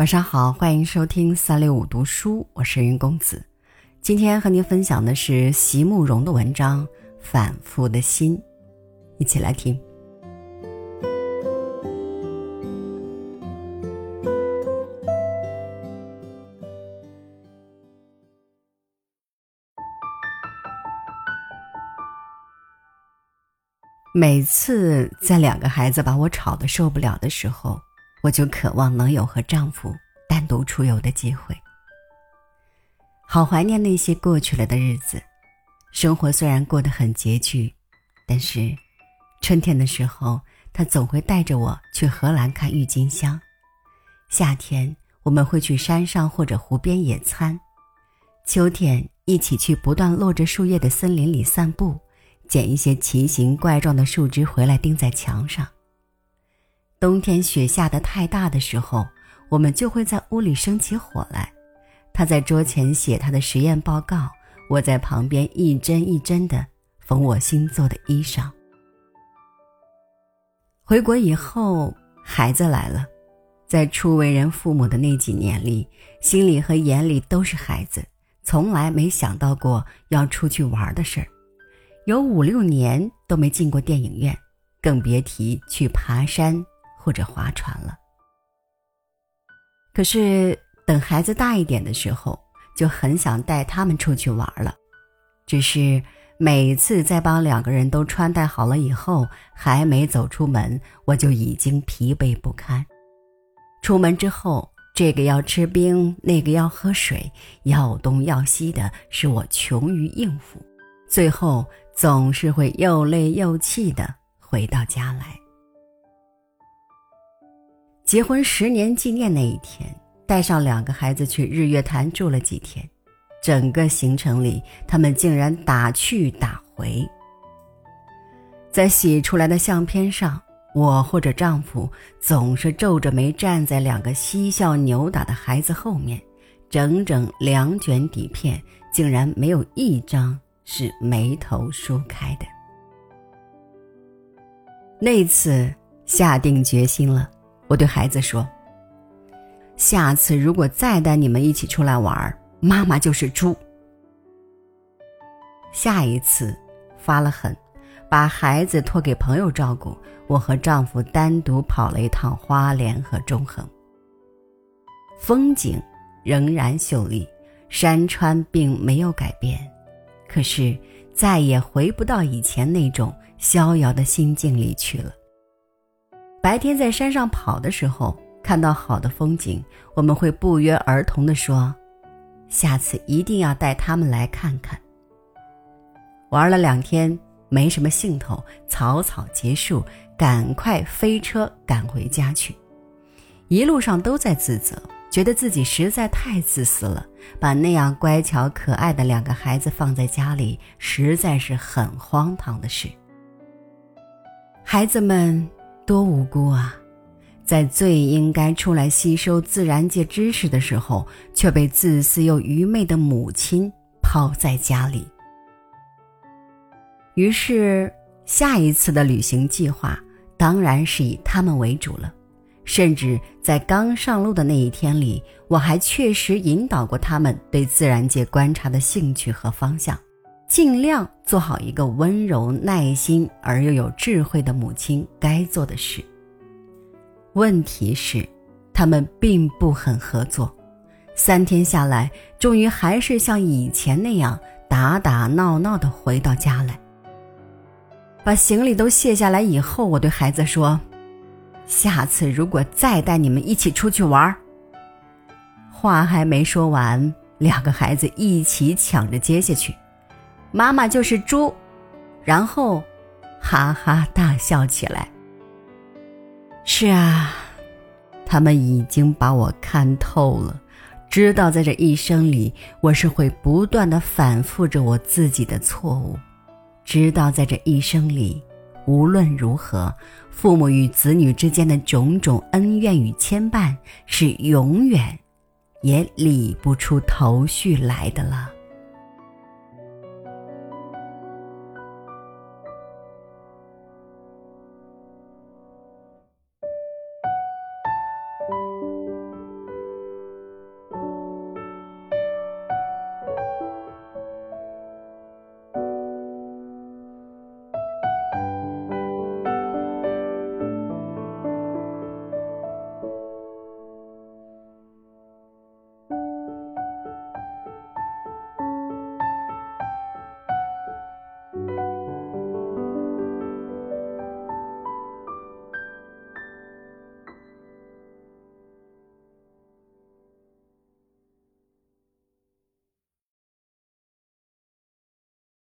晚上好，欢迎收听三六五读书，我是云公子。今天和您分享的是席慕容的文章《反复的心》，一起来听。每次在两个孩子把我吵得受不了的时候。我就渴望能有和丈夫单独出游的机会，好怀念那些过去了的日子。生活虽然过得很拮据，但是春天的时候，他总会带着我去荷兰看郁金香；夏天我们会去山上或者湖边野餐；秋天一起去不断落着树叶的森林里散步，捡一些奇形怪状的树枝回来钉在墙上。冬天雪下的太大的时候，我们就会在屋里生起火来。他在桌前写他的实验报告，我在旁边一针一针的缝我新做的衣裳。回国以后，孩子来了，在初为人父母的那几年里，心里和眼里都是孩子，从来没想到过要出去玩的事儿，有五六年都没进过电影院，更别提去爬山。或者划船了。可是等孩子大一点的时候，就很想带他们出去玩了。只是每次在帮两个人都穿戴好了以后，还没走出门，我就已经疲惫不堪。出门之后，这个要吃冰，那个要喝水，要东要西的，使我穷于应付，最后总是会又累又气的回到家来。结婚十年纪念那一天，带上两个孩子去日月潭住了几天，整个行程里，他们竟然打去打回。在洗出来的相片上，我或者丈夫总是皱着眉站在两个嬉笑扭打的孩子后面，整整两卷底片，竟然没有一张是眉头舒开的。那次下定决心了。我对孩子说：“下次如果再带你们一起出来玩，妈妈就是猪。”下一次发了狠，把孩子托给朋友照顾，我和丈夫单独跑了一趟花莲和中横。风景仍然秀丽，山川并没有改变，可是再也回不到以前那种逍遥的心境里去了。白天在山上跑的时候，看到好的风景，我们会不约而同地说：“下次一定要带他们来看看。”玩了两天，没什么兴头，草草结束，赶快飞车赶回家去。一路上都在自责，觉得自己实在太自私了，把那样乖巧可爱的两个孩子放在家里，实在是很荒唐的事。孩子们。多无辜啊！在最应该出来吸收自然界知识的时候，却被自私又愚昧的母亲抛在家里。于是，下一次的旅行计划当然是以他们为主了。甚至在刚上路的那一天里，我还确实引导过他们对自然界观察的兴趣和方向。尽量做好一个温柔、耐心而又有智慧的母亲该做的事。问题是，他们并不很合作。三天下来，终于还是像以前那样打打闹闹的回到家来。把行李都卸下来以后，我对孩子说：“下次如果再带你们一起出去玩。”话还没说完，两个孩子一起抢着接下去。妈妈就是猪，然后哈哈大笑起来。是啊，他们已经把我看透了，知道在这一生里，我是会不断的反复着我自己的错误，知道在这一生里，无论如何，父母与子女之间的种种恩怨与牵绊是永远也理不出头绪来的了。